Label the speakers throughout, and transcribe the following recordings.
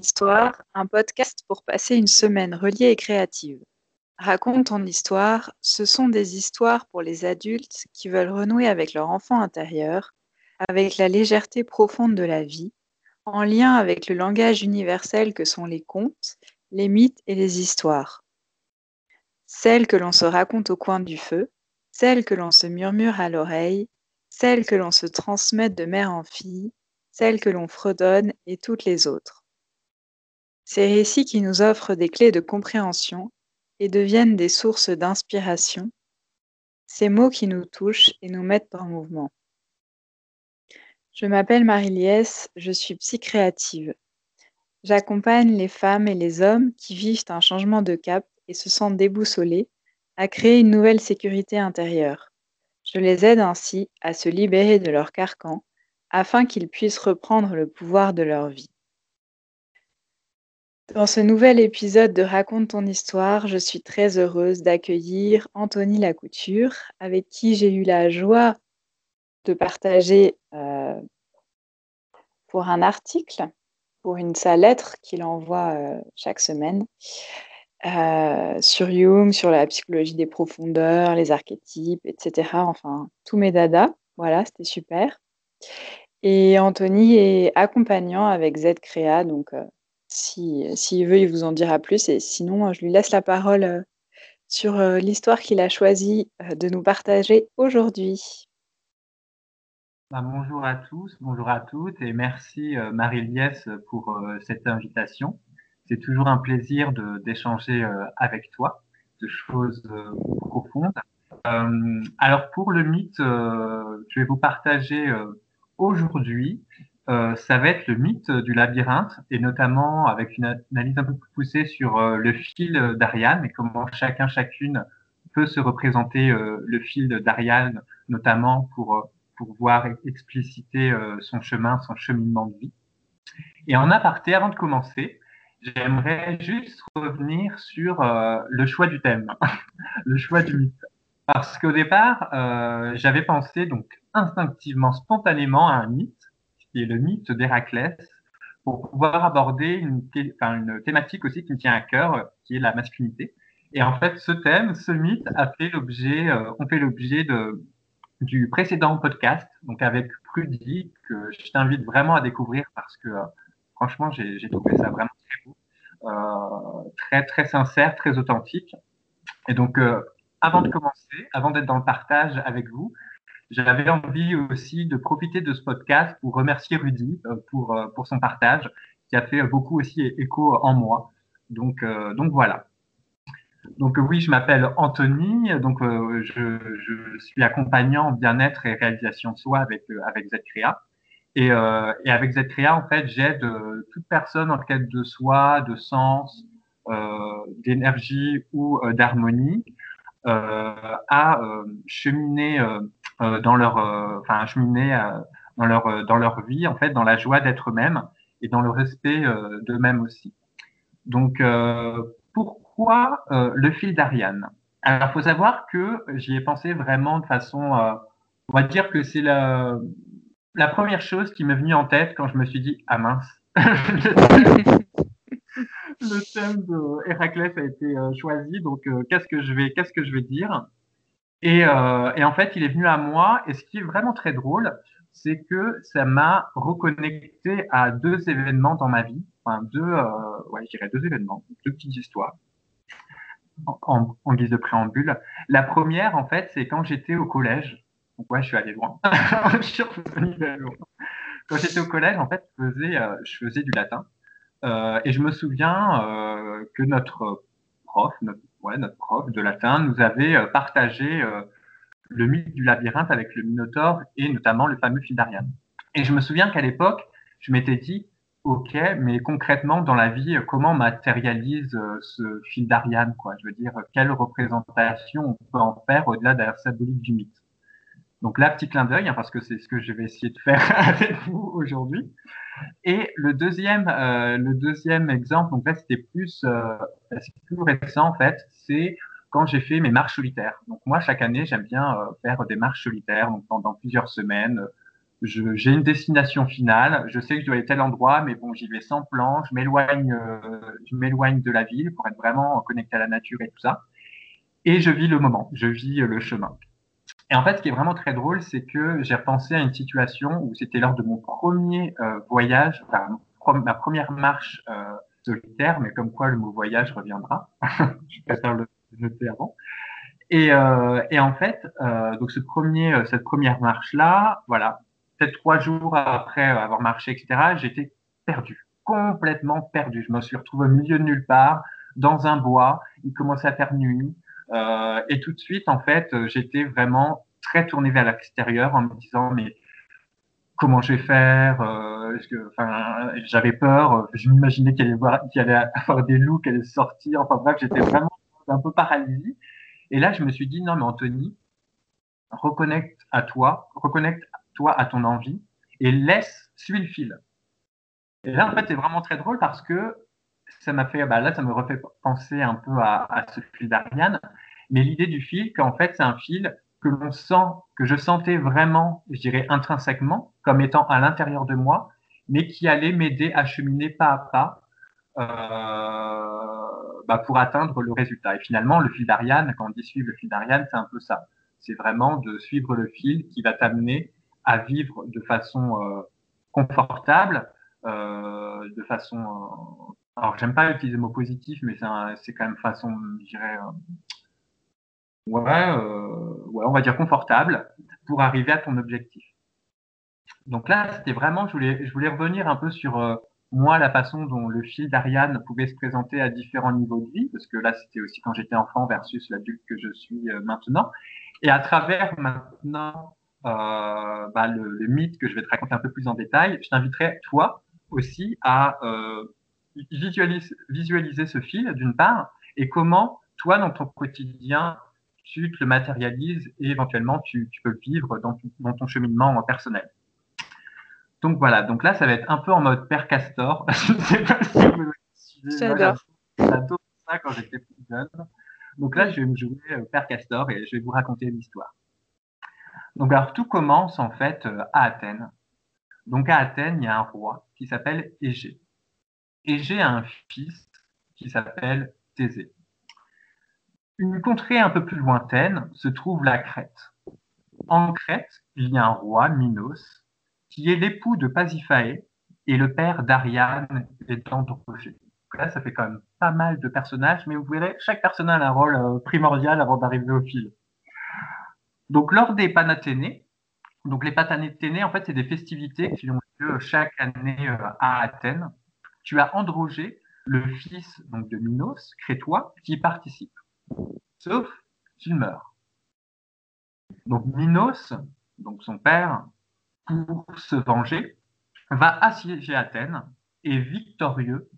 Speaker 1: Histoire, un podcast pour passer une semaine reliée et créative. Raconte ton histoire, ce sont des histoires pour les adultes qui veulent renouer avec leur enfant intérieur, avec la légèreté profonde de la vie, en lien avec le langage universel que sont les contes, les mythes et les histoires. Celles que l'on se raconte au coin du feu, celles que l'on se murmure à l'oreille, celles que l'on se transmet de mère en fille, celles que l'on fredonne et toutes les autres. Ces récits qui nous offrent des clés de compréhension et deviennent des sources d'inspiration, ces mots qui nous touchent et nous mettent en mouvement. Je m'appelle Marie-Liesse, je suis psychréative. J'accompagne les femmes et les hommes qui vivent un changement de cap et se sentent déboussolés à créer une nouvelle sécurité intérieure. Je les aide ainsi à se libérer de leur carcan afin qu'ils puissent reprendre le pouvoir de leur vie. Dans ce nouvel épisode de Raconte ton histoire, je suis très heureuse d'accueillir Anthony Lacouture, avec qui j'ai eu la joie de partager euh, pour un article, pour une sa lettre qu'il envoie euh, chaque semaine, euh, sur Jung, sur la psychologie des profondeurs, les archétypes, etc. Enfin, tous mes dadas. Voilà, c'était super. Et Anthony est accompagnant avec Z donc s'il veut, il vous en dira plus. Et sinon, je lui laisse la parole sur l'histoire qu'il a choisi de nous partager aujourd'hui.
Speaker 2: Bah, bonjour à tous, bonjour à toutes et merci Marie-Liesse pour cette invitation. C'est toujours un plaisir d'échanger avec toi de choses profondes. alors pour le mythe, je vais vous partager aujourd'hui euh, ça va être le mythe du labyrinthe et notamment avec une analyse un peu plus poussée sur euh, le fil d'Ariane et comment chacun chacune peut se représenter euh, le fil d'Ariane notamment pour pour voir expliciter son chemin, son cheminement de vie. Et en aparté, avant de commencer, j'aimerais juste revenir sur le choix du thème, le choix du mythe. Parce qu'au départ, j'avais pensé donc instinctivement, spontanément à un mythe qui est le mythe d'Héraclès, pour pouvoir aborder une, une thématique aussi qui me tient à cœur, qui est la masculinité. Et en fait, ce thème, ce mythe, a fait l'objet, euh, on fait l'objet de, du précédent podcast, donc avec Prudy, que je t'invite vraiment à découvrir parce que, euh, franchement, j'ai trouvé ça vraiment très beau, euh, très, très sincère, très authentique. Et donc, euh, avant de commencer, avant d'être dans le partage avec vous, j'avais envie aussi de profiter de ce podcast pour remercier Rudy euh, pour, euh, pour son partage, qui a fait beaucoup aussi écho en moi. Donc, euh, donc voilà. Donc oui, je m'appelle Anthony, donc je, je, suis accompagnant bien-être et réalisation de soi avec avec ZCrea. Et, et avec ZCrea, en fait, j'aide toute personne en quête de soi, de sens, d'énergie ou d'harmonie à cheminer dans leur, euh, enfin, cheminer euh, dans leur dans leur vie, en fait, dans la joie d'être eux-mêmes et dans le respect d'eux-mêmes aussi. Donc, pourquoi le fil d'Ariane? Alors, faut savoir que j'y ai pensé vraiment de façon, on va dire que c'est la, la première chose qui m'est venue en tête quand je me suis dit ah mince, le thème de Héraclès a été choisi, donc qu'est-ce que je vais qu'est-ce que je vais dire? Et, euh, et, en fait, il est venu à moi. Et ce qui est vraiment très drôle, c'est que ça m'a reconnecté à deux événements dans ma vie. Enfin, deux, euh, ouais, je dirais deux événements, deux petites histoires. En, en, guise de préambule. La première, en fait, c'est quand j'étais au collège. Donc, ouais, je suis allé loin. je suis revenu loin. Quand j'étais au collège, en fait, je faisais, euh, je faisais du latin. Euh, et je me souviens euh, que notre prof, notre notre prof de latin, nous avait euh, partagé euh, le mythe du labyrinthe avec le Minotaure et notamment le fameux fil d'Ariane. Et je me souviens qu'à l'époque, je m'étais dit, ok, mais concrètement dans la vie, comment matérialise euh, ce fil d'Ariane, Je veux dire, quelle représentation on peut en faire au-delà de la symbolique du mythe? Donc là, petit clin d'œil, hein, parce que c'est ce que je vais essayer de faire avec vous aujourd'hui. Et le deuxième, euh, le deuxième exemple, donc là c'était plus, euh, plus récent en fait, c'est quand j'ai fait mes marches solitaires. Donc moi chaque année j'aime bien euh, faire des marches solitaires, donc pendant plusieurs semaines. j'ai une destination finale, je sais que je dois aller à tel endroit, mais bon, j'y vais sans plan, je m'éloigne, euh, m'éloigne de la ville pour être vraiment connecté à la nature et tout ça. Et je vis le moment, je vis le chemin. Et en fait, ce qui est vraiment très drôle, c'est que j'ai repensé à une situation où c'était lors de mon premier euh, voyage, enfin, ma première marche euh, solitaire, mais comme quoi le mot voyage reviendra. je préfère le noter avant. Et, euh, et en fait, euh, donc ce premier, cette première marche-là, voilà, peut-être trois jours après avoir marché, etc., j'étais perdu, complètement perdu. Je me suis retrouvé au milieu de nulle part, dans un bois. Il commençait à faire nuit, euh, et tout de suite, en fait, j'étais vraiment très tourné vers l'extérieur en me disant mais comment je vais faire euh, J'avais peur, je m'imaginais qu'il allait, qu'il allait avoir des loups, qu'elle allait sortir. Enfin bref, j'étais vraiment un peu paralysé. Et là, je me suis dit, non, mais Anthony, reconnecte à toi, reconnecte-toi à ton envie et laisse, suis le fil. Et là, en fait, c'est vraiment très drôle parce que ça m'a fait, bah là, ça me refait penser un peu à, à ce fil d'Ariane. Mais l'idée du fil, qu'en fait, c'est un fil que l'on sent, que je sentais vraiment, je dirais intrinsèquement, comme étant à l'intérieur de moi, mais qui allait m'aider à cheminer pas à pas euh, bah, pour atteindre le résultat. Et finalement, le fil d'Ariane, quand on dit suivre le fil d'Ariane, c'est un peu ça. C'est vraiment de suivre le fil qui va t'amener à vivre de façon euh, confortable, euh, de façon. Euh, alors, j'aime pas utiliser le mot positif, mais c'est quand même façon, je dirais, euh, ouais, euh, ouais, on va dire confortable pour arriver à ton objectif. Donc là, c'était vraiment, je voulais, je voulais revenir un peu sur moi, la façon dont le fil d'Ariane pouvait se présenter à différents niveaux de vie, parce que là, c'était aussi quand j'étais enfant versus l'adulte que je suis euh, maintenant. Et à travers maintenant euh, bah, le, mythe que je vais te raconter un peu plus en détail, je t'inviterai, toi aussi, à visualiser, ce fil, d'une part, et comment, toi, dans ton quotidien, tu te le matérialises et éventuellement tu, tu peux le vivre dans, dans ton cheminement personnel. Donc voilà, donc là, ça va être un peu en mode Père Castor. je ne sais pas si vous.
Speaker 1: J'adore
Speaker 2: ça quand j'étais plus jeune. Donc là, je vais me jouer euh, Père Castor et je vais vous raconter l'histoire. Donc alors, tout commence en fait euh, à Athènes. Donc à Athènes, il y a un roi qui s'appelle Égée. Égée a un fils qui s'appelle Thésée. Une contrée un peu plus lointaine se trouve la Crète. En Crète, il y a un roi, Minos, qui est l'époux de Pasiphae et le père d'Ariane et d'Androgée. Là, ça fait quand même pas mal de personnages, mais vous verrez, chaque personnage a un rôle euh, primordial avant d'arriver au fil. Donc, lors des Panathénées, donc les Panathénées, en fait, c'est des festivités qui ont lieu chaque année euh, à Athènes. Tu as Androgée, le fils donc, de Minos, crétois, qui participe. Sauf qu'il meurt. Donc Minos, donc son père, pour se venger, va assiéger Athènes et victorieux,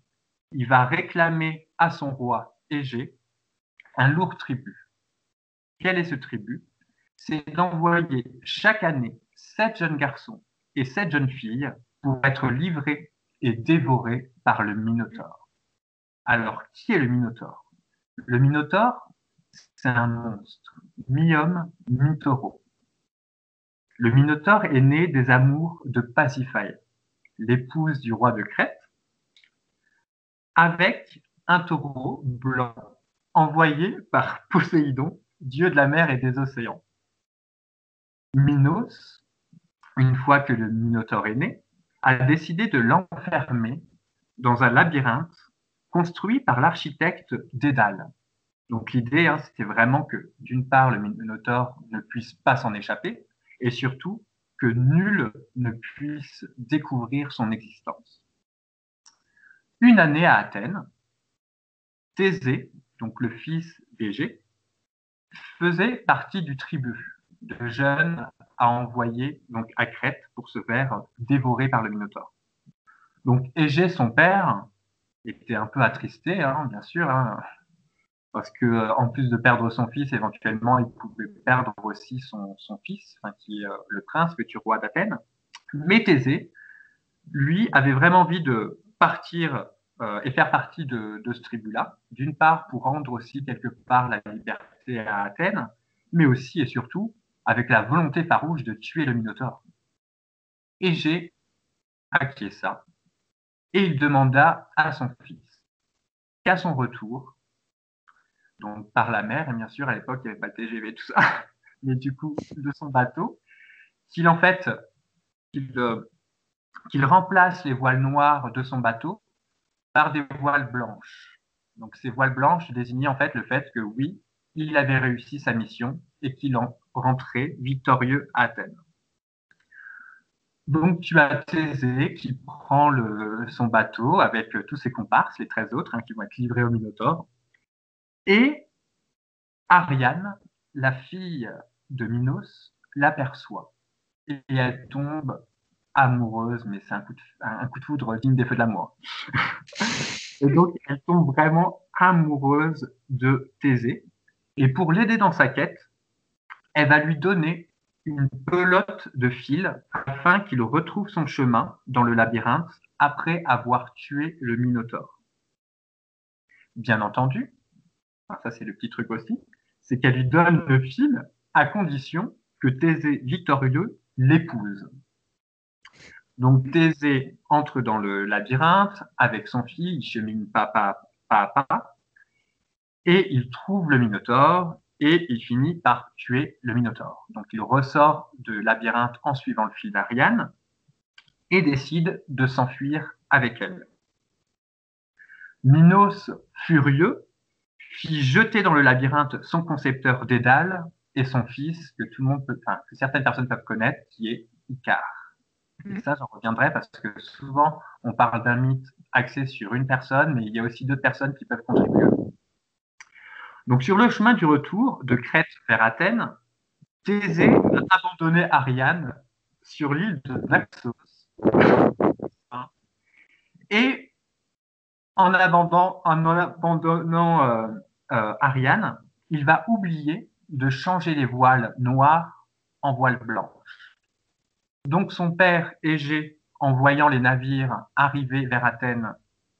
Speaker 2: il va réclamer à son roi Égée un lourd tribut. Quel est ce tribut? C'est d'envoyer chaque année sept jeunes garçons et sept jeunes filles pour être livrés et dévorés par le Minotaure. Alors, qui est le Minotaure Le Minotaure, c'est un monstre, mi-homme, mi-taureau. Le Minotaure est né des amours de Pasiphae, l'épouse du roi de Crète, avec un taureau blanc envoyé par Poséidon, dieu de la mer et des océans. Minos, une fois que le Minotaure est né, a décidé de l'enfermer dans un labyrinthe construit par l'architecte Dédale. Donc l'idée, hein, c'était vraiment que, d'une part, le Minotaure ne puisse pas s'en échapper, et surtout que nul ne puisse découvrir son existence. Une année à Athènes, Thésée, donc le fils d'Égée, faisait partie du tribut de jeunes à envoyer donc à Crète pour se faire dévorer par le Minotaure. Donc Égée, son père, était un peu attristé, hein, bien sûr, hein, parce que euh, en plus de perdre son fils, éventuellement, il pouvait perdre aussi son, fils, qui est euh, le prince, futur roi d'Athènes. Mais Thésée, lui, avait vraiment envie de partir euh, et faire partie de, ce tribut-là, d'une part pour rendre aussi quelque part la liberté à Athènes, mais aussi et surtout avec la volonté farouche de tuer le Minotaure. Et j'ai ça Et il demanda à son fils qu'à son retour, donc par la mer, et bien sûr à l'époque il n'y avait pas de TGV, tout ça, mais du coup de son bateau, qu'il en fait, qu'il euh, qu'il remplace les voiles noires de son bateau par des voiles blanches. Donc ces voiles blanches désignaient en fait le fait que oui, il avait réussi sa mission et qu'il en rentrait victorieux à Athènes. Donc tu as Thésée qui prend son bateau avec tous ses comparses, les 13 autres, hein, qui vont être livrés au Minotaure. Et Ariane, la fille de Minos, l'aperçoit. Et elle tombe amoureuse, mais c'est un, coup de, un coup de foudre digne des feux de l'amour. et donc, elle tombe vraiment amoureuse de Thésée. Et pour l'aider dans sa quête, elle va lui donner une pelote de fil afin qu'il retrouve son chemin dans le labyrinthe après avoir tué le Minotaure. Bien entendu, ça c'est le petit truc aussi, c'est qu'elle lui donne le fil à condition que Thésée victorieux l'épouse. Donc Thésée entre dans le labyrinthe avec son fils, il chemine pas, pas, pas, pas, et il trouve le Minotaure et il finit par tuer le Minotaure. Donc il ressort de labyrinthe en suivant le fil d'Ariane et décide de s'enfuir avec elle. Minos, furieux, fit jeter dans le labyrinthe son concepteur Dédale et son fils, que tout le monde peut, enfin, que certaines personnes peuvent connaître, qui est Icare. Et mm. ça, j'en reviendrai parce que souvent, on parle d'un mythe axé sur une personne, mais il y a aussi d'autres personnes qui peuvent contribuer. Donc, sur le chemin du retour de Crète vers Athènes, Thésée a abandonné Ariane sur l'île de Naxos. Et en abandonnant, euh, euh, Ariane, il va oublier de changer les voiles noires en voiles blanches. Donc son père Égée, en voyant les navires arriver vers Athènes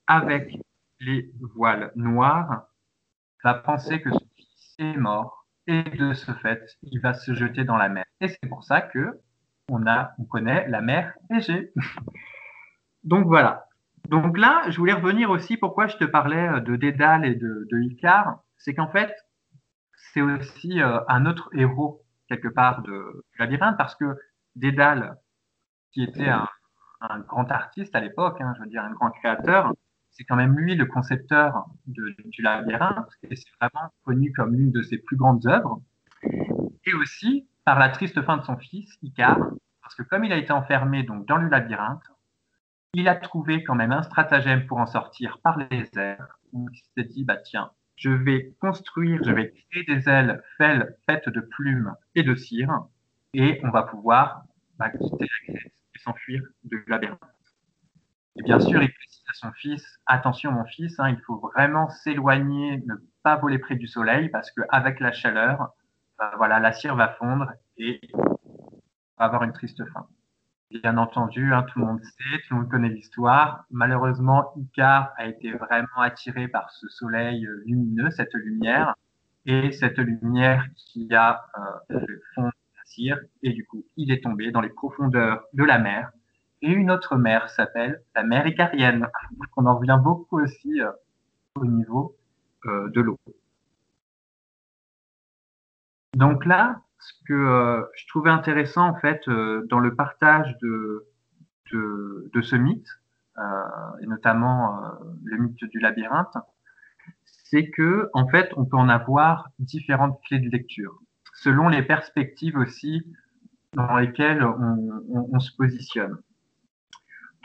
Speaker 2: avec les voiles noires, va penser que son fils est mort et de ce fait, il va se jeter dans la mer. Et c'est pour ça que on a, on connaît la mer Égée. Donc voilà. Donc là, je voulais revenir aussi pourquoi je te parlais de Dédale et de, de Icare. C'est qu'en fait, c'est aussi euh, un autre héros quelque part de, labyrinthe parce que Dédale, qui était un, grand artiste à l'époque, hein, je veux dire un grand créateur, c'est quand même lui le concepteur de, du labyrinthe et c'est vraiment connu comme l'une de ses plus grandes œuvres. Et aussi par la triste fin de son fils, Icare, parce que comme il a été enfermé donc dans le labyrinthe, il a trouvé quand même un stratagème pour en sortir par les airs. il s'est dit, bah tiens, je vais construire, je vais créer des ailes faites de plumes et de cire, et on va pouvoir bah, quitter la Grèce et s'enfuir de labyrinthe. Et bien sûr, il à son fils, attention mon fils, hein, il faut vraiment s'éloigner, ne pas voler près du soleil, parce qu'avec la chaleur, bah, voilà, la cire va fondre et va avoir une triste fin. Bien entendu, hein, tout le monde sait, tout le monde connaît l'histoire. Malheureusement, Icare a été vraiment attiré par ce soleil euh, lumineux, cette lumière, et cette lumière qui a euh, fondre la cire, et du coup, il est tombé dans les profondeurs de la mer. Et une autre mer s'appelle la mer Icarienne. On en revient beaucoup aussi euh, au niveau euh, de l'eau. Donc là, ce que euh, je trouvais intéressant en fait dans le partage de, de, de ce mythe, et notamment le mythe du labyrinthe, c'est que en fait on peut en avoir différentes clés de lecture selon les perspectives aussi dans lesquelles on se positionne.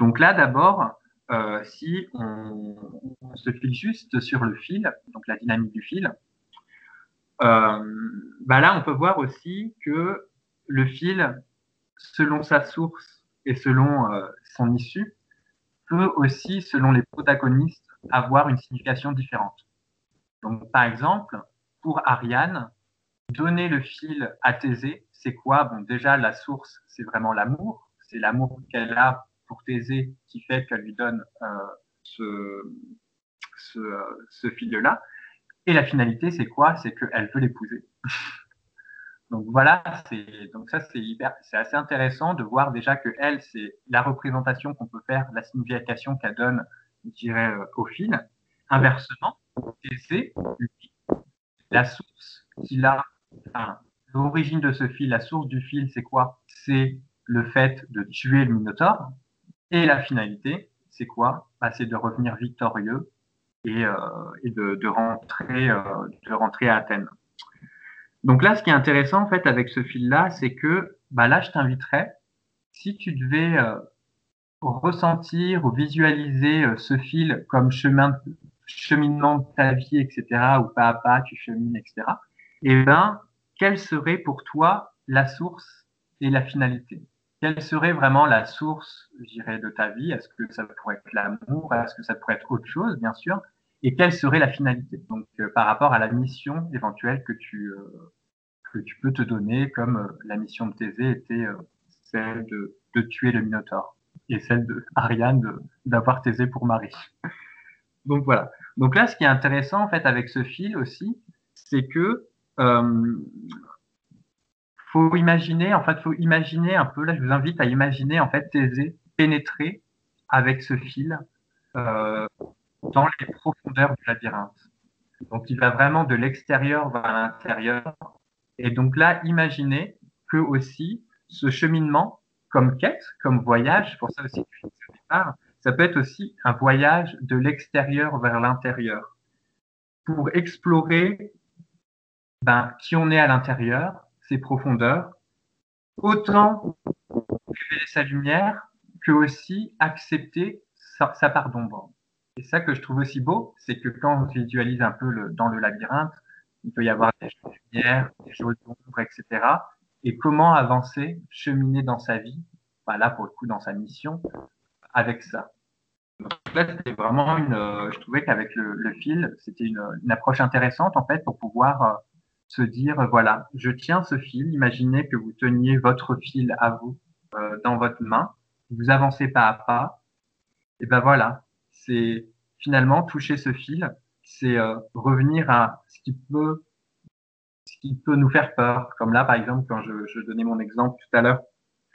Speaker 2: Donc là d'abord, euh, si on, se file juste sur le fil, donc la dynamique du fil, euh, bah là, on peut voir aussi que le fil, selon sa source et selon euh, son issue, peut aussi, selon les protagonistes, avoir une signification différente. Donc, par exemple, pour Ariane, donner le fil à Thésée, c'est quoi? Bon, déjà, la source, c'est vraiment l'amour. C'est l'amour qu'elle a pour Thésée qui fait qu'elle lui donne euh, ce, ce, ce fil-là. Et la finalité, c'est quoi? C'est qu'elle veut l'épouser. Donc voilà, donc ça c'est assez intéressant de voir déjà que elle c'est la représentation qu'on peut faire, la signification qu'elle donne, je dirais, euh, au fil. Inversement, c'est la source qu'il a, l'origine de ce fil, la source du fil, c'est quoi? C'est le fait de tuer le Minotaure. Et la finalité, c'est quoi? Bah, C'est de revenir victorieux et, euh, et de, rentrer, euh, de rentrer à Athènes. Donc là, ce qui est intéressant en fait avec ce fil-là, c'est que bah là, je t'inviterais, si tu devais euh, ressentir ou visualiser ce fil comme chemin, cheminement de ta vie, etc., ou pas à pas, tu chemines, etc., eh ben, quelle serait pour toi la source et la finalité? Quelle serait vraiment la source, je dirais, de ta vie? Est-ce que ça pourrait être l'amour? Est-ce que ça pourrait être autre chose, bien sûr? Et quelle serait la finalité? Donc, euh, par rapport à la mission éventuelle que tu euh, peux te donner, comme euh, la mission de Thésée était celle de, tuer le Minotaure et celle de Ariane d'avoir Thésée pour mari. Donc voilà. Donc là, ce qui est intéressant en fait avec ce fil aussi, c'est que faut imaginer, en fait, faut imaginer un peu. Là, je vous invite à imaginer en fait Thésée pénétrer avec ce fil euh, dans les profondeurs du labyrinthe. Donc, il va vraiment de l'extérieur vers l'intérieur. Et donc là, imaginez que aussi ce cheminement, comme quête, comme voyage, pour ça aussi ça peut être aussi un voyage de l'extérieur vers l'intérieur pour explorer ben, qui on est à l'intérieur, ses profondeurs, autant révéler sa lumière que aussi accepter sa, sa part d'ombre. Et ça que je trouve aussi beau, c'est que quand on visualise un peu dans le labyrinthe, il peut y avoir des jeux de lumière, des jeux d'ombre, etc. Et comment avancer, cheminer dans sa vie, ben là pour le coup dans sa mission, avec ça. Donc là, c'était vraiment une. je trouvais qu'avec le, fil, c'était une, une, approche intéressante en fait pour pouvoir euh, se dire, voilà, je tiens ce fil, imaginez que vous teniez votre fil à vous euh, dans votre main, vous avancez pas à pas, et ben voilà, c'est finalement toucher ce fil, c'est euh, revenir à ce qui peut ce qui peut nous faire peur. Comme là, par exemple, quand je, je donnais mon exemple tout à l'heure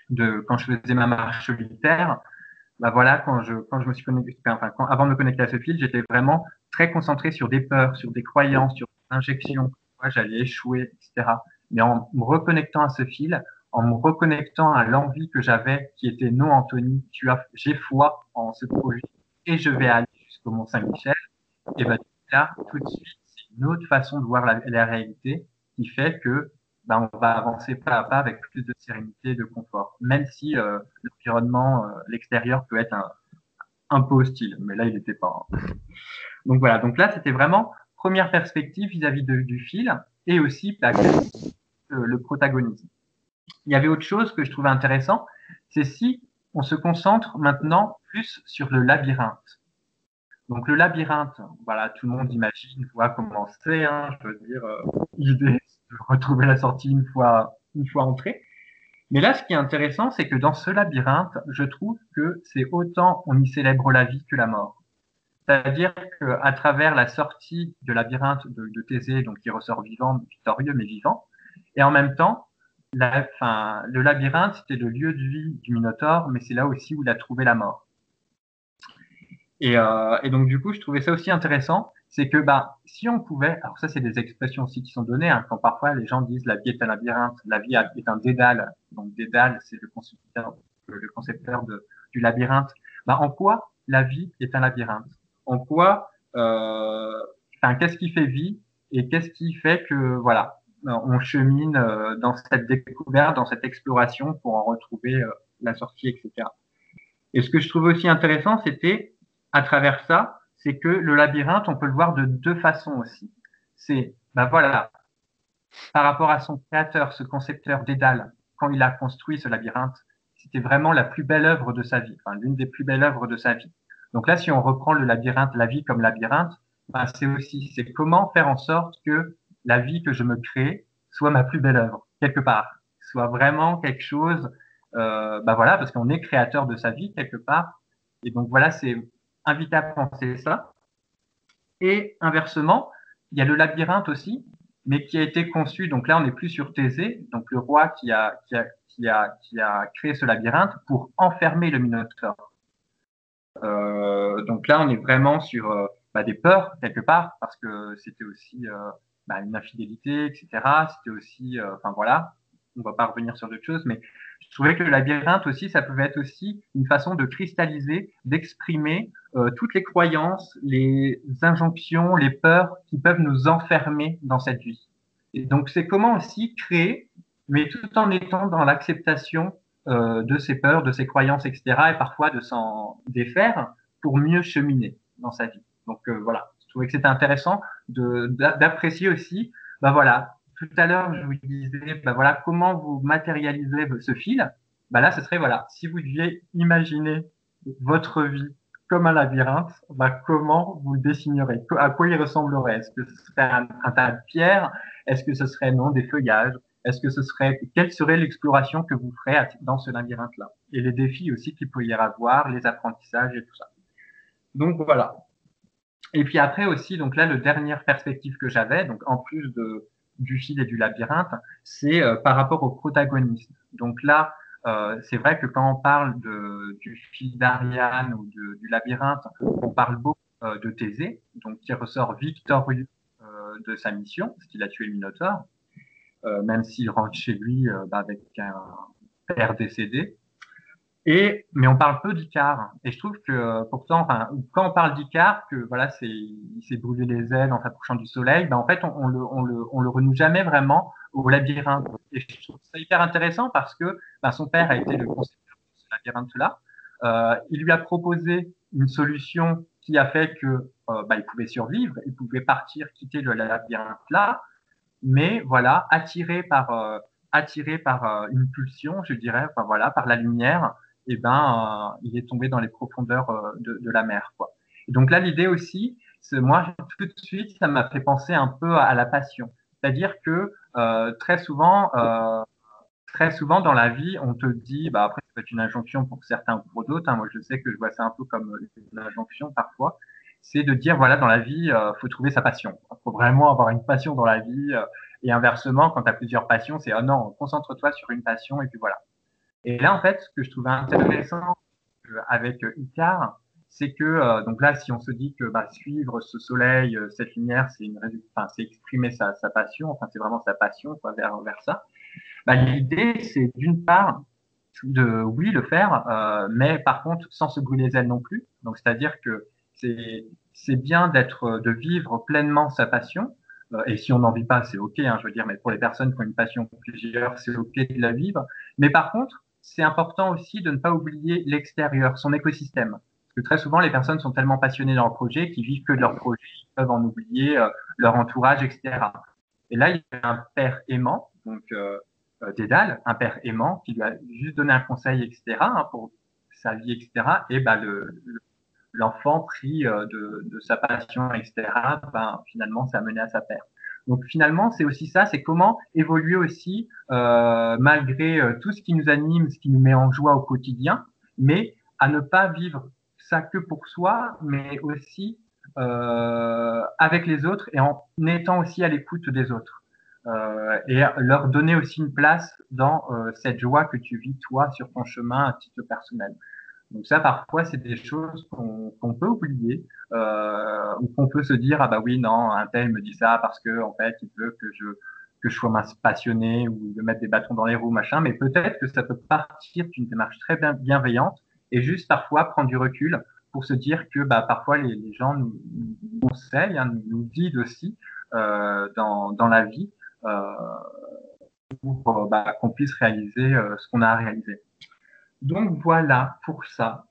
Speaker 2: de quand je faisais ma marche solitaire, bah voilà, quand je quand je me suis connecté, enfin, quand, avant de me connecter à ce fil, j'étais vraiment très concentré sur des peurs, sur des croyances, sur des injections, j'allais échouer, etc. Mais en me reconnectant à ce fil, en me reconnectant à l'envie que j'avais, qui était non, Anthony, tu as, j'ai foi en ce projet et je vais aller jusqu'au Mont Saint-Michel. Et ben là, tout de suite, c'est une autre façon de voir la, réalité qui fait que ben, on va avancer pas à pas avec plus de sérénité de confort, même si euh, l'environnement, euh, l'extérieur peut être un, peu hostile, mais là il n'était pas. Donc voilà, donc là c'était vraiment première perspective vis-à-vis -vis du fil et aussi bah, le, protagonisme. Il y avait autre chose que je trouvais intéressant, c'est si on se concentre maintenant plus sur le labyrinthe. Donc le labyrinthe, voilà, tout le monde imagine, voit comment c'est, hein, je veux dire, euh, l'idée de retrouver la sortie une fois, une fois entré. Mais là, ce qui est intéressant, c'est que dans ce labyrinthe, je trouve que c'est autant on y célèbre la vie que la mort. C'est-à-dire qu'à travers la sortie de labyrinthe de, Thésée, donc qui ressort vivant, victorieux mais vivant, et en même temps, le labyrinthe, c'était le lieu de vie du Minotaure, mais c'est là aussi où il a trouvé la mort. Et, euh, et, donc du coup, je trouvais ça aussi intéressant, c'est que bah, si on pouvait, alors ça c'est des expressions aussi qui sont données, hein, quand parfois les gens disent la vie est un labyrinthe, la vie est un dédale, donc dédale c'est le concepteur, du labyrinthe. Bah, en quoi la vie est un labyrinthe? En quoi, euh, qu'est-ce qui fait vie et qu'est-ce qui fait que, voilà, on chemine euh, dans cette découverte, dans cette exploration pour en retrouver euh, la sortie, etc. Et ce que je trouve aussi intéressant, c'était, à travers ça, c'est que le labyrinthe, on peut le voir de deux façons aussi. C'est, ben voilà, par rapport à son créateur, ce concepteur Dédale, quand il a construit ce labyrinthe, c'était vraiment la plus belle œuvre de sa vie, l'une des plus belles œuvres de sa vie. Donc là, si on reprend le labyrinthe, la vie comme labyrinthe, ben c'est aussi, c'est comment faire en sorte que la vie que je me crée soit ma plus belle œuvre, quelque part, soit vraiment quelque chose, euh, ben voilà, parce qu'on est créateur de sa vie quelque part. Et donc voilà, c'est invité à penser ça. Et inversement, il y a le labyrinthe aussi, mais qui a été conçu, donc là on n'est plus sur Thésée, donc le roi qui a, qui a, qui a, qui a créé ce labyrinthe pour enfermer le Minotaure. Euh, donc là on est vraiment sur euh, bah, des peurs quelque part, parce que c'était aussi euh, bah, une infidélité, etc. C'était aussi, enfin voilà, on va pas revenir sur d'autres choses, mais je trouvais que le labyrinthe aussi, ça pouvait être aussi une façon de cristalliser, d'exprimer toutes les croyances, les injonctions, les peurs qui peuvent nous enfermer dans cette vie. Et donc, c'est comment aussi créer, mais tout en étant dans l'acceptation euh, de ces peurs, de ces croyances, etc., et parfois de s'en défaire pour mieux cheminer dans sa vie. Donc euh, voilà, je trouvais que c'était intéressant d'apprécier aussi, ben voilà, tout à l'heure, je vous disais, bah voilà, comment vous matérialisez ce fil. Bah là, ce serait voilà, si vous deviez imaginer votre vie comme un labyrinthe, bah comment vous le dessineriez À quoi il ressemblerait? Est-ce que ce serait un, tas de pierres? Est-ce que ce serait non des feuillages? Est-ce que ce serait quelle serait l'exploration que vous ferez dans ce labyrinthe-là? Et les défis aussi qu'il peut y avoir, les apprentissages et tout ça. Donc voilà. Et puis après aussi, donc là, le dernière perspective que j'avais, donc en plus du fil et du labyrinthe, c'est euh, par rapport au protagoniste. Donc là, euh, c'est vrai que quand on parle du fil d'Ariane ou du labyrinthe, on parle beaucoup euh, de Thésée, donc qui ressort victorieux de sa mission, parce qu'il a tué le Minotaure, même s'il rentre chez lui bah, avec un père décédé. Et, mais on parle peu d'Icar. Et je trouve que pourtant, enfin, quand on parle d'Icar, que voilà, c'est, il s'est brûlé les ailes en s'approchant du soleil, ben en fait, on, on, le, on, le, on le renoue jamais vraiment au labyrinthe. Et je trouve ça hyper intéressant parce que ben, son père a été le concepteur de ce labyrinthe-là. Euh, il lui a proposé une solution qui a fait que euh, ben, il pouvait survivre, il pouvait partir, quitter le labyrinthe-là, mais voilà, attiré par euh, attiré par euh, une pulsion, je dirais, enfin voilà, par la lumière, et eh ben, euh, il est tombé dans les profondeurs de, la mer. Quoi. Et donc là, l'idée aussi, moi, tout de suite, ça m'a fait penser un peu à la passion. C'est-à-dire que très souvent, très souvent dans la vie, on te dit, bah après, ça peut être une injonction pour certains ou pour d'autres. Hein, moi, je sais que je vois ça un peu comme une injonction parfois. C'est de dire, voilà, dans la vie, euh, faut trouver sa passion. Faut vraiment avoir une passion dans la vie. et inversement, quand tu as plusieurs passions, c'est, oh non, concentre-toi sur une passion et puis voilà. Et là, en fait, ce que je trouvais intéressant euh, avec euh, Icar, c'est que euh, donc là, si on se dit que bah, suivre ce soleil, cette lumière, c'est une, enfin, c'est exprimer sa, sa, passion, enfin c'est vraiment sa passion quoi, vers vers ça. Bah, l'idée, c'est d'une part de oui le faire, euh, mais par contre sans se brûler les ailes non plus. Donc c'est-à-dire que c'est bien d'être de vivre pleinement sa passion. et si on n'en vit pas, c'est ok, hein, je veux dire. Mais pour les personnes qui ont une passion plusieurs, c'est ok de la vivre. Mais par contre, c'est important aussi de ne pas oublier l'extérieur, son écosystème. Parce que très souvent, les personnes sont tellement passionnées dans leur projet qu'ils vivent que de leur projet, ils peuvent en oublier euh, leur entourage, etc. Et là, il y a un père aimant, donc euh, euh, Dédale, un père aimant qui lui a juste donné un conseil, etc. Hein, pour sa vie, etc. Et bah, le, l'enfant pris euh, de, sa passion, etc. Ben, finalement, ça a mené à sa perte. Donc finalement, c'est aussi ça, c'est comment évoluer aussi euh, malgré euh, tout ce qui nous anime, ce qui nous met en joie au quotidien, mais à ne pas vivre ça que pour soi, mais aussi avec les autres et en étant aussi à l'écoute des autres. Et leur donner aussi une place dans cette joie que tu vis toi sur ton chemin à titre personnel. Donc ça, parfois, c'est des choses qu'on peut oublier euh, ou qu'on peut se dire ah bah oui non, un tel me dit ça parce que en fait il veut que je que je sois passionné ou de mettre des bâtons dans les roues machin. Mais peut-être que ça peut partir d'une démarche très bien, bienveillante et juste parfois prendre du recul pour se dire que bah parfois les, gens nous, nous conseillent, hein, nous guident aussi euh, dans dans la vie euh, pour bah, qu'on puisse réaliser euh, ce qu'on a à réaliser. Donc voilà pour ça.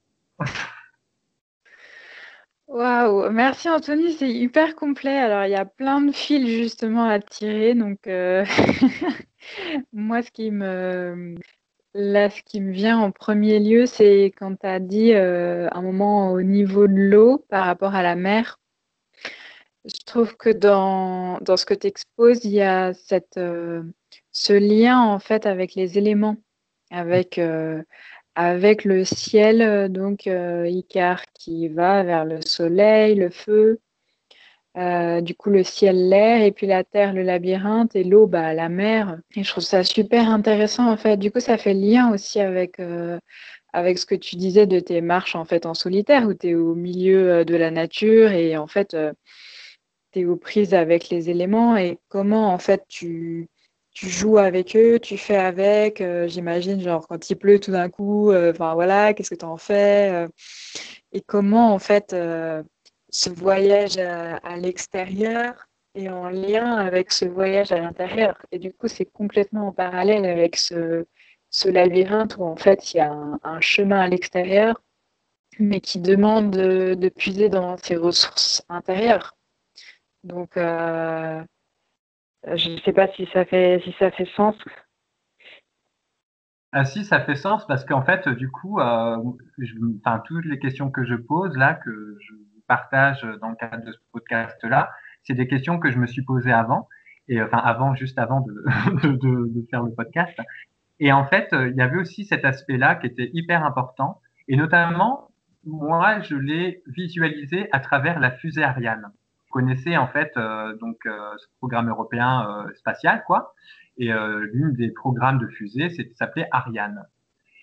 Speaker 1: Waouh, merci Anthony, c'est hyper complet. Alors il y a plein de fils justement à tirer. Donc euh, moi, ce qui me là, ce qui me vient en premier lieu, c'est quand tu as dit euh, un moment au niveau de l'eau par rapport à la mer. Je trouve que dans, ce que tu exposes, il y a euh, ce lien en fait avec les éléments, avec avec le ciel, donc euh, Icar qui va vers le soleil, le feu, euh, du coup le ciel, l'air, et puis la terre, le labyrinthe, et l'eau, bah, la mer. Et je trouve ça super intéressant en fait. Du coup, ça fait lien aussi avec, euh, avec ce que tu disais de tes marches en fait en solitaire, où tu es au milieu euh, de la nature et en fait, tu es aux prises avec les éléments et comment en fait tu, tu joues avec eux, tu fais avec, j'imagine, genre quand il pleut tout d'un coup, enfin voilà, qu'est-ce que tu en fais et comment en fait ce voyage à, l'extérieur est en lien avec ce voyage à l'intérieur? Et du coup, c'est complètement en parallèle avec ce, ce, labyrinthe où en fait il y a un, chemin à l'extérieur, mais qui demande de, puiser dans ses ressources intérieures. Donc, euh, je ne sais pas si ça fait, si ça fait sens.
Speaker 2: Ah si, ça fait sens parce qu'en fait, du coup, euh, toutes les questions que je pose là, que je partage dans le cadre de ce podcast-là, c'est des questions que je me suis posées avant, et enfin avant, juste avant de, de, de, faire le podcast. Et en fait, il y avait aussi cet aspect-là qui était hyper important, et notamment, moi, je l'ai visualisé à travers la fusée Ariane. Vous connaissez en fait euh, donc euh, ce programme européen euh, spatial, quoi. Et l'une des programmes de fusée, s'appelait Ariane.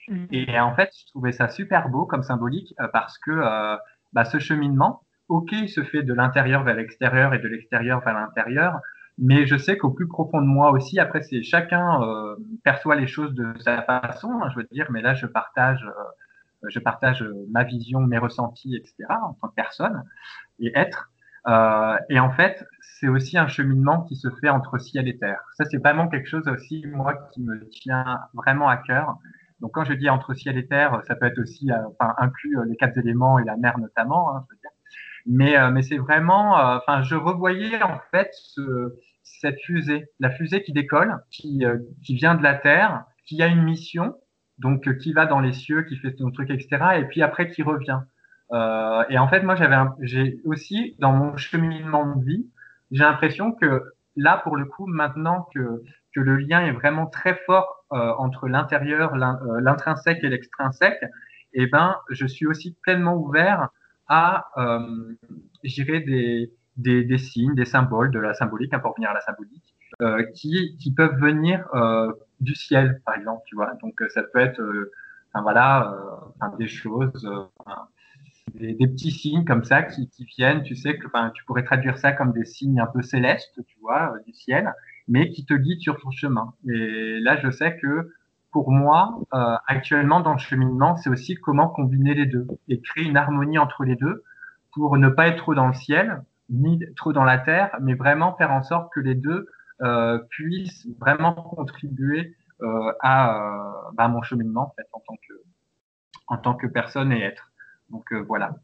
Speaker 2: Mmh. Et en fait, je trouvais ça super beau comme symbolique parce que bah, ce cheminement, ok, il se fait de l'intérieur vers l'extérieur et de l'extérieur vers l'intérieur, mais je sais qu'au plus profond de moi aussi, après, c'est chacun euh, perçoit les choses de sa façon, hein, je veux dire, mais là, je partage, euh, je partage ma vision, mes ressentis, etc., en tant que personne et être. Euh, et en fait, c'est aussi un cheminement qui se fait entre ciel et terre. Ça, c'est vraiment quelque chose aussi, moi, qui me tient vraiment à cœur. Donc quand je dis entre ciel et terre, ça peut être aussi euh, enfin, inclus euh, les quatre éléments et la mer notamment. Hein. Mais, euh, mais c'est vraiment, enfin, je revoyais en fait ce, cette fusée, la fusée qui décolle, qui, qui vient de la Terre, qui a une mission, donc qui va dans les cieux, qui fait son truc, etc. Et puis après qui revient. Euh, et en fait, moi, j'avais, j'ai aussi dans mon cheminement de vie, j'ai l'impression que là, pour le coup, maintenant que que le lien est vraiment très fort euh, entre l'intérieur, euh, l'intrinsèque et l'extrinsèque, eh ben, je suis aussi pleinement ouvert à, euh, j'irais des, des, des, signes, des symboles, de la symbolique, hein, pour venir à la symbolique, euh, qui, qui peuvent venir euh, du ciel, par exemple, tu vois. Donc, ça peut être, enfin, voilà, des choses, des, petits signes comme ça qui, qui viennent. Tu sais que, enfin, tu pourrais traduire ça comme des signes un peu célestes, tu vois, du ciel mais qui te guide sur ton chemin. Et là, je sais que pour moi, euh, actuellement dans le cheminement, c'est aussi comment combiner les deux et créer une harmonie entre les deux pour ne pas être trop dans le ciel ni trop dans la terre, mais vraiment faire en sorte que les deux euh, puissent vraiment contribuer euh, à, euh, bah, mon cheminement en fait en tant que en tant que personne et être. Donc euh, voilà.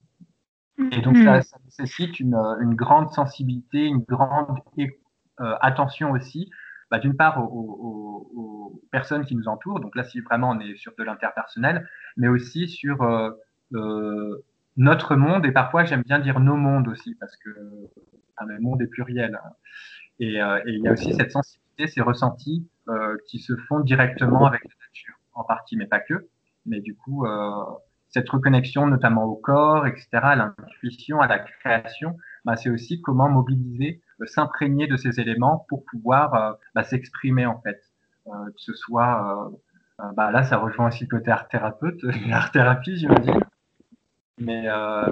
Speaker 2: Et donc ça, ça nécessite une, une, grande sensibilité, une grande euh, attention aussi, bah, d'une part aux, aux, personnes qui nous entourent, donc là si vraiment on est sur de l'interpersonnel, mais aussi sur euh, euh, notre monde et parfois j'aime bien dire nos mondes aussi parce que enfin, le monde est pluriel. Hein. Et, euh, et, il y a aussi cette sensibilité, ces ressentis euh, qui se font directement avec la nature, en partie, mais pas que. Mais du coup, euh, cette reconnexion notamment au corps, etc., à l'intuition, à la création, bah, c'est aussi comment mobiliser s'imprégner de ces éléments pour pouvoir euh, bah, s'exprimer en fait. Euh, que ce soit, euh, bah, là ça rejoint aussi le côté art thérapeute, art thérapie j'imagine, mais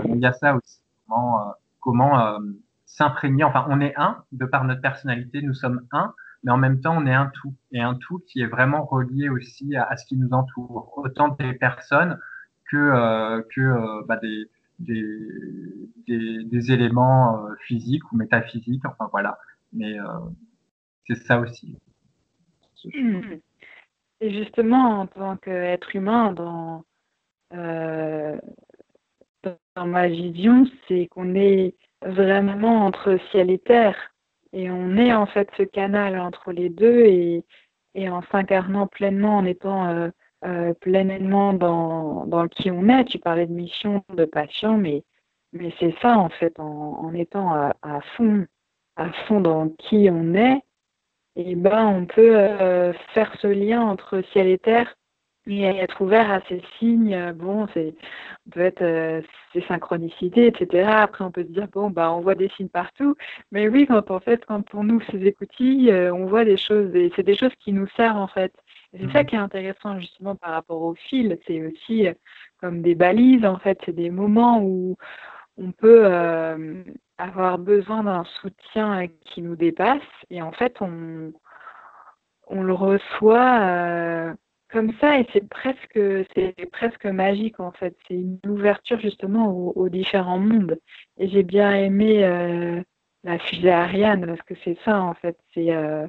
Speaker 2: il y a ça aussi, comment, s'imprégner, enfin on est un, de par notre personnalité nous sommes un, mais en même temps on est un tout, et un tout qui est vraiment relié aussi à ce qui nous entoure, autant des personnes que, euh, que bah, des, des, des, des éléments euh, physiques ou métaphysiques, enfin voilà. Mais euh, c'est ça aussi.
Speaker 1: Hmm. Et justement, en tant qu'être humain, dans, euh, dans ma vision, c'est qu'on est vraiment entre ciel et terre. Et on est en fait ce canal entre les deux et, et en s'incarnant pleinement, en étant euh, euh, pleinement dans, dans qui on est. Tu parlais de mission, de passion, mais, mais c'est ça en fait, en, en étant à, fond, à fond dans qui on est, et ben on peut euh, faire ce lien entre ciel et terre et être ouvert à ces signes, bon, c'est peut être euh, ces synchronicités, etc. Après, on peut se dire, bon, bah, on voit des signes partout. Mais oui, quand en fait, quand on ouvre ces écoutilles, on voit des choses, et c'est des choses qui nous servent, en fait. C'est ça mmh. qui est intéressant, justement, par rapport au fil. C'est aussi comme des balises, en fait. C'est des moments où on peut avoir besoin d'un soutien qui nous dépasse. Et en fait, on, on le reçoit comme ça et c'est presque c'est presque magique en fait. C'est une ouverture justement aux, différents mondes. Et j'ai bien aimé euh, la fusée Ariane parce que c'est ça en fait. C'est euh,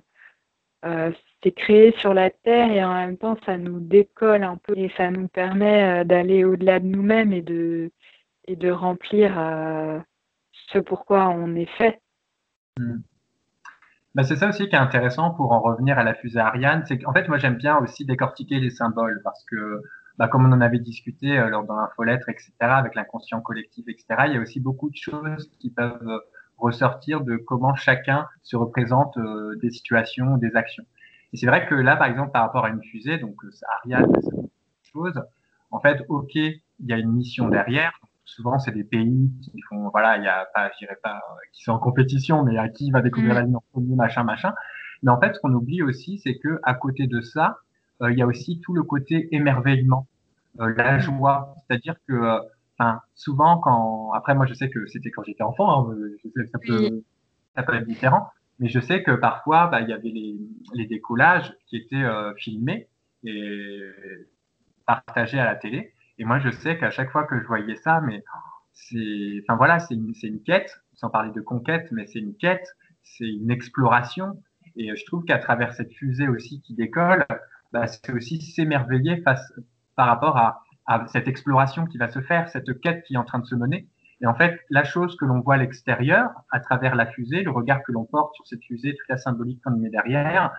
Speaker 1: euh, c'est créé sur la Terre et en même temps ça nous décolle un peu et ça nous permet d'aller au-delà de nous-mêmes et de et de remplir ce pourquoi on est fait.
Speaker 2: Mmh. Bah, c'est ça aussi qui est intéressant pour en revenir à la fusée Ariane. C'est qu'en fait, moi, j'aime bien aussi décortiquer les symboles parce que, bah, comme on en avait discuté euh, lors dans l'infolettre, etc., avec l'inconscient collectif, etc., il y a aussi beaucoup de choses qui peuvent euh, ressortir de comment chacun se représente euh, des situations, des actions. Et c'est vrai que là, par exemple, par rapport à une fusée, donc Ariane, c'est une chose. En fait, ok, il y a une mission derrière, souvent c'est des pays qui font voilà il y a pas je dirais pas euh, qui sont en compétition mais à qui va découvrir mm. la ligne en premier machin machin mais en fait ce qu'on oublie aussi c'est que à côté de ça euh, il y a aussi tout le côté émerveillement euh, la mm. joie c'est-à-dire que enfin souvent quand après moi je sais que c'était quand j'étais enfant hein, ça peut ça peut être différent mais je sais que parfois bah, il y avait les, décollages qui étaient filmés et partagés à la télé et moi, je sais qu'à chaque fois que je voyais ça, mais c'est, enfin voilà, c'est une, une, quête, sans parler de conquête, mais c'est une quête, c'est une exploration. Et je trouve qu'à travers cette fusée aussi qui décolle, bah, c'est aussi s'émerveiller par rapport à, cette exploration qui va se faire, cette quête qui est en train de se mener. Et en fait, la chose que l'on voit à l'extérieur, à travers la fusée, le regard que l'on porte sur cette fusée, toute la symbolique qu'on met derrière,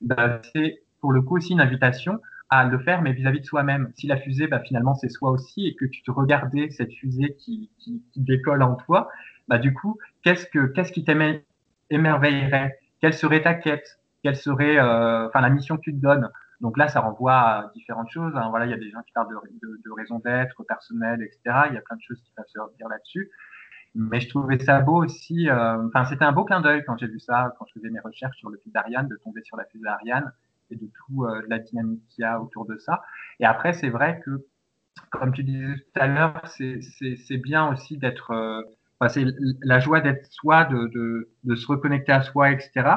Speaker 2: bah, c'est pour le coup aussi une invitation à le faire, mais vis-à-vis de soi-même. Si la fusée, bah, finalement, c'est soi aussi, et que tu te regardais cette fusée qui décolle en toi, bah, du coup, qu'est-ce que qu'est-ce qui t'émerveillerait Quelle serait ta quête? Quelle serait, euh, enfin, la mission que tu te donnes? Donc là, ça renvoie à différentes choses. Hein. Voilà, il y a des gens qui parlent de, de, raison d'être personnelle, etc. Il y a plein de choses qui peuvent se dire là-dessus. Mais je trouvais ça beau aussi. Euh, enfin, c'était un beau clin d'œil quand j'ai vu ça, quand je faisais mes recherches sur le fil d'Ariane, de tomber sur la fusée Ariane et de tout euh, la dynamique qu'il y a autour de ça. Et après, c'est vrai que, comme tu disais tout à l'heure, c'est bien aussi d'être, euh, enfin, c'est la joie d'être soi, de, se reconnecter à soi, etc.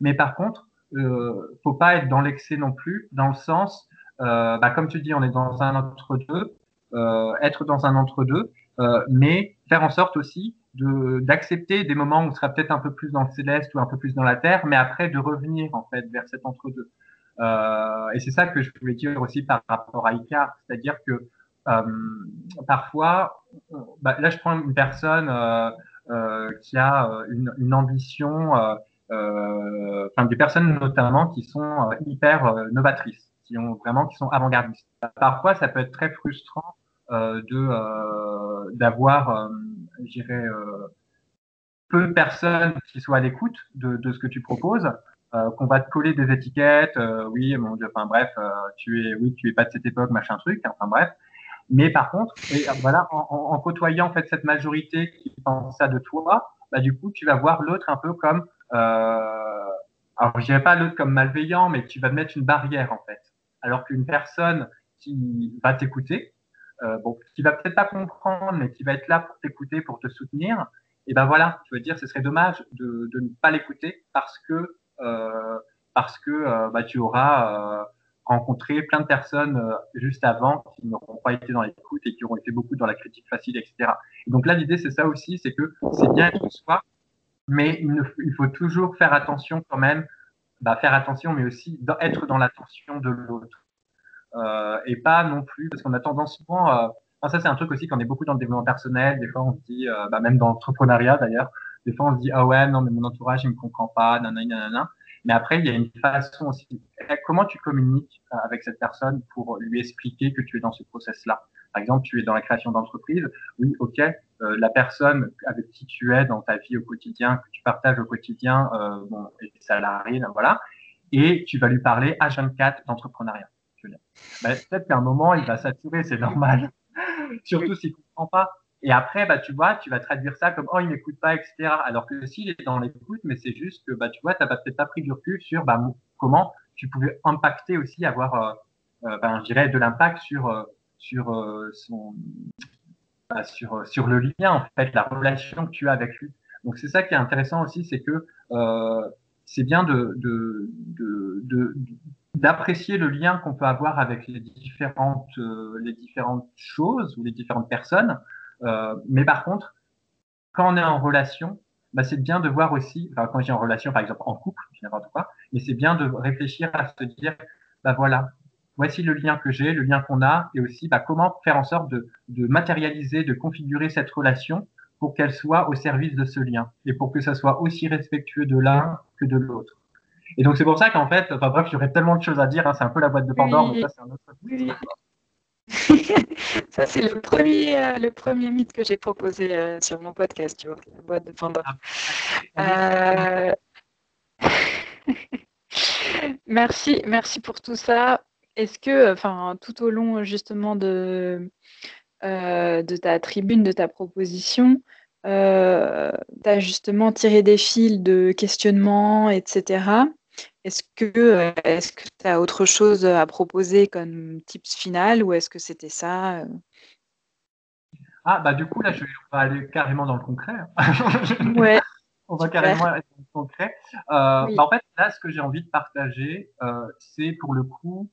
Speaker 2: Mais par contre, euh, faut pas être dans l'excès non plus, dans le sens, euh, bah, comme tu dis, on est dans un entre-deux, euh, être dans un entre-deux, euh, mais faire en sorte aussi d'accepter des moments où on sera peut-être un peu plus dans le céleste ou un peu plus dans la terre, mais après de revenir en fait vers cet entre-deux. Et c'est ça que je voulais dire aussi par rapport à Icar, c'est-à-dire que parfois, bah, là je prends une personne qui a une, ambition, enfin des personnes notamment qui sont hyper novatrices, qui ont vraiment qui sont avant-gardistes. Parfois, ça peut être très frustrant de d'avoir, je dirais, peu de personnes qui soient à l'écoute de, de, ce que tu proposes euh, qu'on va te coller des étiquettes, euh, oui, mon Dieu, enfin bref, euh, tu es, oui, tu es pas de cette époque, machin truc, enfin bref. Mais par contre, et, voilà, en, en, côtoyant en fait cette majorité qui pense ça de toi, bah du coup, tu vas voir l'autre un peu comme, alors je dirais pas l'autre comme malveillant, mais tu vas mettre une barrière en fait. Alors qu'une personne qui va t'écouter, bon, qui va peut-être pas comprendre, mais qui va être là pour t'écouter, pour te soutenir, et ben voilà, tu veux dire, ce serait dommage de, ne pas l'écouter parce que euh, parce que euh, bah, tu auras euh, rencontré plein de personnes juste avant qui n'auront pas été dans l'écoute et qui auront été beaucoup dans la critique facile, etc. donc là, l'idée, c'est ça aussi, c'est que c'est bien être soi, mais il, faut toujours faire attention quand même, bah, faire attention, mais aussi être dans l'attention de l'autre. Euh, et pas non plus, parce qu'on a tendance souvent, euh, ça c'est un truc aussi qu'on est beaucoup dans le développement personnel, des fois on se dit, euh, bah, même dans l'entrepreneuriat d'ailleurs, des fois, on se dit, ah ouais, non, mais mon entourage, il me comprend pas, nanana, nanana. Mais après, il y a une façon aussi. Comment tu communiques euh, avec cette personne pour lui expliquer que tu es dans ce process-là? Par exemple, tu es dans la création d'entreprise. Oui, ok, euh, la personne avec qui tu es dans ta vie au quotidien, que tu partages au quotidien, euh, bon, et salarié, voilà. Et tu vas lui parler H24 d'entrepreneuriat. Bah, peut-être qu'à un moment, il va saturer, c'est normal. Surtout s'il comprend pas. Et après, bah, tu vois, tu vas traduire ça comme oh, il m'écoute pas, etc. Alors que s'il est dans l'écoute, mais c'est juste que bah, tu vois, tu n'as peut-être pas pris du recul sur bah, comment tu pouvais impacter aussi, avoir, euh, euh ben, je dirais, de l'impact sur, sur, euh, bah, sur, sur le lien, en fait, la relation que tu as avec lui. Donc c'est ça qui est intéressant aussi, c'est que euh, c'est bien de, de, de, d'apprécier le lien qu'on peut avoir avec les différentes, euh, les différentes choses ou les différentes personnes. Euh, mais par contre, quand on est en relation, bah, c'est bien de voir aussi, quand j'ai en relation, par exemple en couple, mais c'est bien de réfléchir à se dire, bah voilà, voici le lien que j'ai, le lien qu'on a, et aussi bah, comment faire en sorte de, de matérialiser, de configurer cette relation pour qu'elle soit au service de ce lien et pour que ça soit aussi respectueux de l'un que de l'autre. Et donc c'est pour ça qu'en fait, enfin bref, j'aurais tellement de choses à dire, hein, c'est un peu la boîte de Pandore, mais ça c'est un autre.
Speaker 1: ça c'est le premier, euh, le premier mythe que j'ai proposé euh, sur mon podcast, tu vois, la boîte de Pandore. Ah, euh, merci, merci pour tout ça. Est-ce que, enfin, tout au long justement de, euh, de ta tribune, de ta proposition, euh, tu as justement tiré des fils de questionnement, etc. Est-ce que est-ce que tu as autre chose à proposer comme tips final ou est-ce que c'était ça euh?
Speaker 2: Ah, bah du coup, là, je, on va aller carrément dans le concret.
Speaker 1: Hein. ouais.
Speaker 2: on va carrément aller dans le concret. Bah, en fait, là, ce que j'ai envie de partager, c'est pour le coup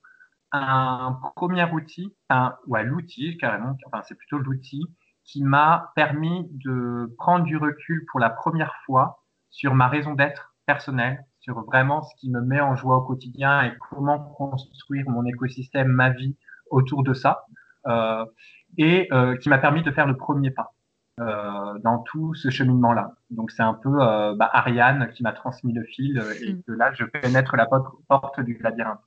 Speaker 2: un premier outil, un, ouais, l'outil carrément, enfin c'est plutôt l'outil qui m'a permis de prendre du recul pour la première fois sur ma raison d'être personnelle, sur vraiment ce qui me met en joie au quotidien et comment construire mon écosystème, ma vie autour de ça, euh, et euh, qui m'a permis de faire le premier pas euh, dans tout ce cheminement-là. Donc c'est un peu euh, bah, Ariane qui m'a transmis le fil euh, et mm. que là je pénètre la porte du labyrinthe.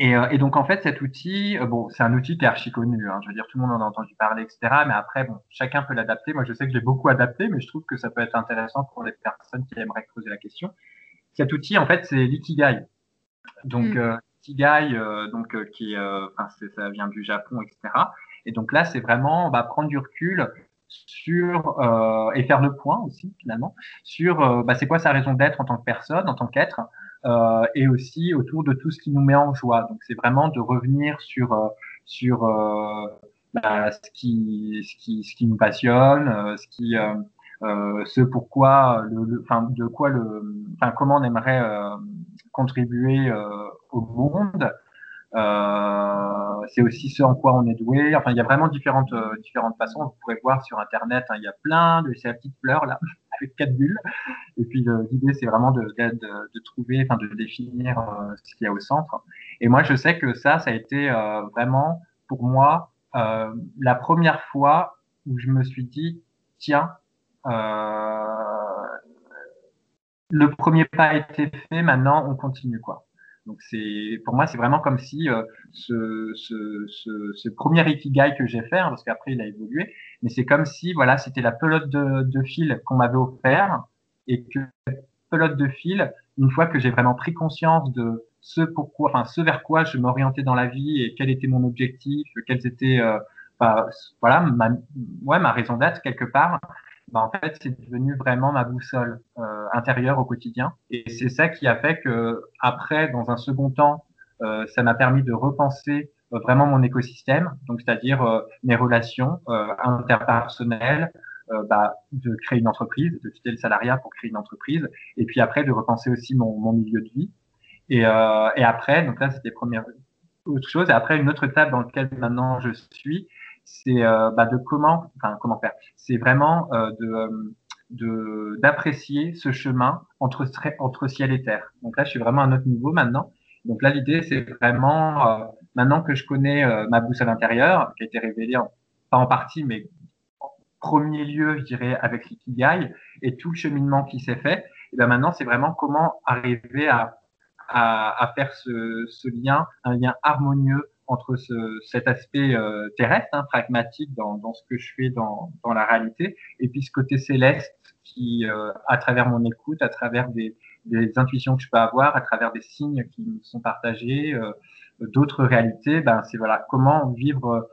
Speaker 2: Euh, et, euh, et, donc en fait cet outil, euh, bon, c'est un outil qui est archi connu. Hein, je veux dire, tout le monde en a entendu parler, etc. Mais après, bon, chacun peut l'adapter. Moi, je sais que j'ai beaucoup adapté, mais je trouve que ça peut être intéressant pour les personnes qui aimeraient creuser la question. Cet outil, en fait, c'est l'ikigai. Donc mm. euh, euh, donc qui, enfin, ça vient du Japon, etc. Et donc là, c'est vraiment bah, prendre du recul sur et faire le point aussi finalement sur bah, c'est quoi sa raison d'être en tant que personne, en tant qu'être euh, et aussi autour de tout ce qui nous met en joie. Donc c'est vraiment de revenir sur euh, sur euh, bah, ce qui ce qui ce qui nous passionne, ce qui euh, ce pourquoi, le, enfin, de quoi le, enfin, comment on aimerait euh, contribuer euh, au monde. c'est aussi ce en quoi on est doué. Enfin, il y a vraiment différentes différentes façons. Vous pourrez voir sur internet, hein, il y a plein de ces petites fleurs là quatre bulles. Et puis l'idée, c'est vraiment de, de, de, trouver, enfin de définir euh, ce qu'il y a au centre. Et moi, je sais que ça, ça a été euh, vraiment pour moi euh, la première fois où je me suis dit, tiens, le premier pas a été fait, maintenant on continue quoi. Donc c'est pour moi c'est vraiment comme si ce, ce, premier ikigai que j'ai fait, hein, parce qu'après il a évolué, mais c'est comme si voilà c'était la pelote de, de fil qu'on m'avait offert et que pelote de fil, une fois que j'ai vraiment pris conscience de ce pourquoi, enfin ce vers quoi je m'orientais dans la vie et quel était mon objectif, quelles étaient euh, bah, voilà ma, ouais, ma raison d'être quelque part, bah, en fait, c'est devenu vraiment ma boussole euh, intérieure au quotidien. Et c'est ça qui a fait que, après, dans un second temps, euh, ça m'a permis de repenser vraiment mon écosystème, donc c'est-à-dire euh, mes relations euh, interpersonnelles, bah, de créer une entreprise, de quitter le salariat pour créer une entreprise, et puis après de repenser aussi mon, mon milieu de vie. Et, et après, donc là, c'était première autre chose. Et après, une autre étape dans laquelle maintenant je suis, c'est euh, bah, de comment, enfin comment faire. C'est vraiment euh, de euh, de d'apprécier ce chemin entre entre ciel et terre. Donc là, je suis vraiment à un autre niveau maintenant. Donc là, l'idée, c'est vraiment maintenant que je connais ma boussole intérieure, qui a été révélée en, pas en partie, mais en premier lieu, je dirais, avec l'ikigai et tout le cheminement qui s'est fait. Et ben maintenant, c'est vraiment comment arriver à, à, à faire ce, ce lien, un lien harmonieux entre ce, cet aspect euh, terrestre, hein, pragmatique dans, dans, ce que je fais dans, dans, la réalité, et puis ce côté céleste qui, euh, à travers mon écoute, à travers des, des intuitions que je peux avoir à travers des signes qui me sont partagés, d'autres réalités. Ben, c'est voilà comment vivre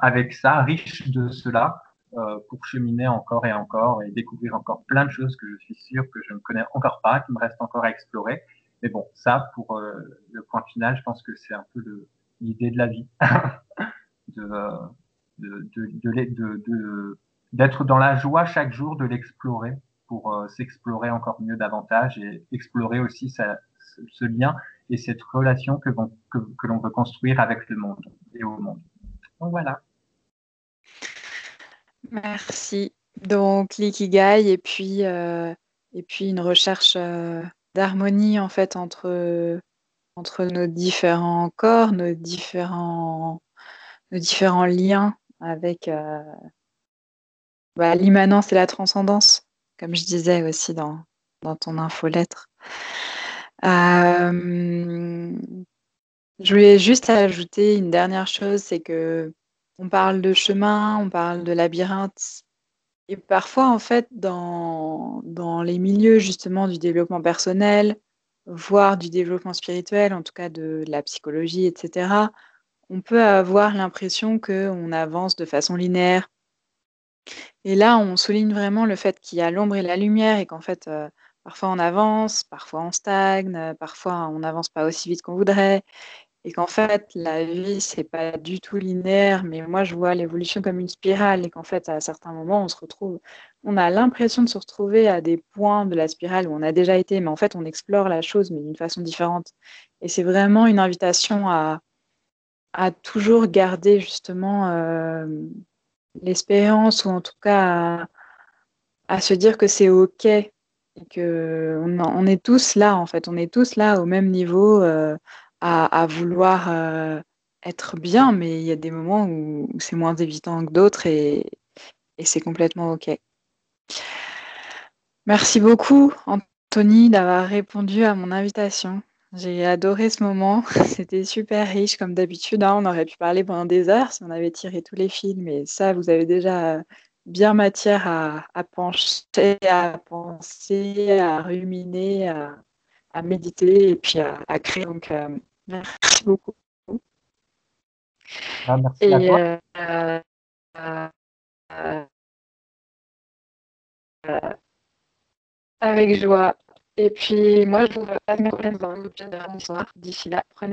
Speaker 2: avec ça, riche de cela, pour cheminer encore et encore et découvrir encore plein de choses que je suis sûr que je ne connais encore pas, qui me restent encore à explorer. Mais bon, ça, pour le point final, je pense que c'est un peu l'idée de la vie, de, de, de, d'être dans la joie chaque jour de l'explorer pour euh, s'explorer encore mieux davantage et explorer aussi ce, lien et cette relation que, l'on veut construire avec le monde et au monde. Donc voilà.
Speaker 1: Merci. Donc l'ikigai et puis euh, et puis une recherche euh, d'harmonie en fait entre nos différents corps, nos différents liens avec bah, l'immanence et la transcendance, comme je disais aussi dans, dans ton infolettre. Euh, je voulais juste ajouter une dernière chose, c'est que on parle de chemin, on parle de labyrinthe, et parfois en fait dans, dans les milieux justement du développement personnel, voire du développement spirituel, en tout cas de la psychologie, etc., on peut avoir l'impression qu'on avance de façon linéaire, et là, on souligne vraiment le fait qu'il y a l'ombre et la lumière et qu'en fait, euh, parfois on avance, parfois on stagne, euh, parfois on n'avance pas aussi vite qu'on voudrait et qu'en fait, la vie, c'est pas du tout linéaire, mais moi, je vois l'évolution comme une spirale et qu'en fait, à certains moments, on se retrouve on a l'impression de se retrouver à des points de la spirale où on a déjà été, mais en fait, on explore la chose, mais d'une façon différente. Et c'est vraiment une invitation à à toujours garder justement, euh, l'espérance ou en tout cas à, se dire que c'est ok et que on, est tous là en fait, on est tous là au même niveau euh, à, vouloir euh, être bien, mais il y a des moments où, c'est moins évident que d'autres et, et c'est complètement ok. Merci beaucoup Anthony d'avoir répondu à mon invitation. J'ai adoré ce moment. C'était super riche, comme d'habitude. Hein. On aurait pu parler pendant des heures si on avait tiré tous les films, mais ça, vous avez déjà bien matière à, pencher, à penser, à ruminer, à, méditer et puis à, créer. Donc, euh, merci beaucoup.
Speaker 2: Ah, merci à toi. Euh,
Speaker 1: euh, avec joie. Et puis, moi, je vous vois à mes dans le soir. D'ici là, prenez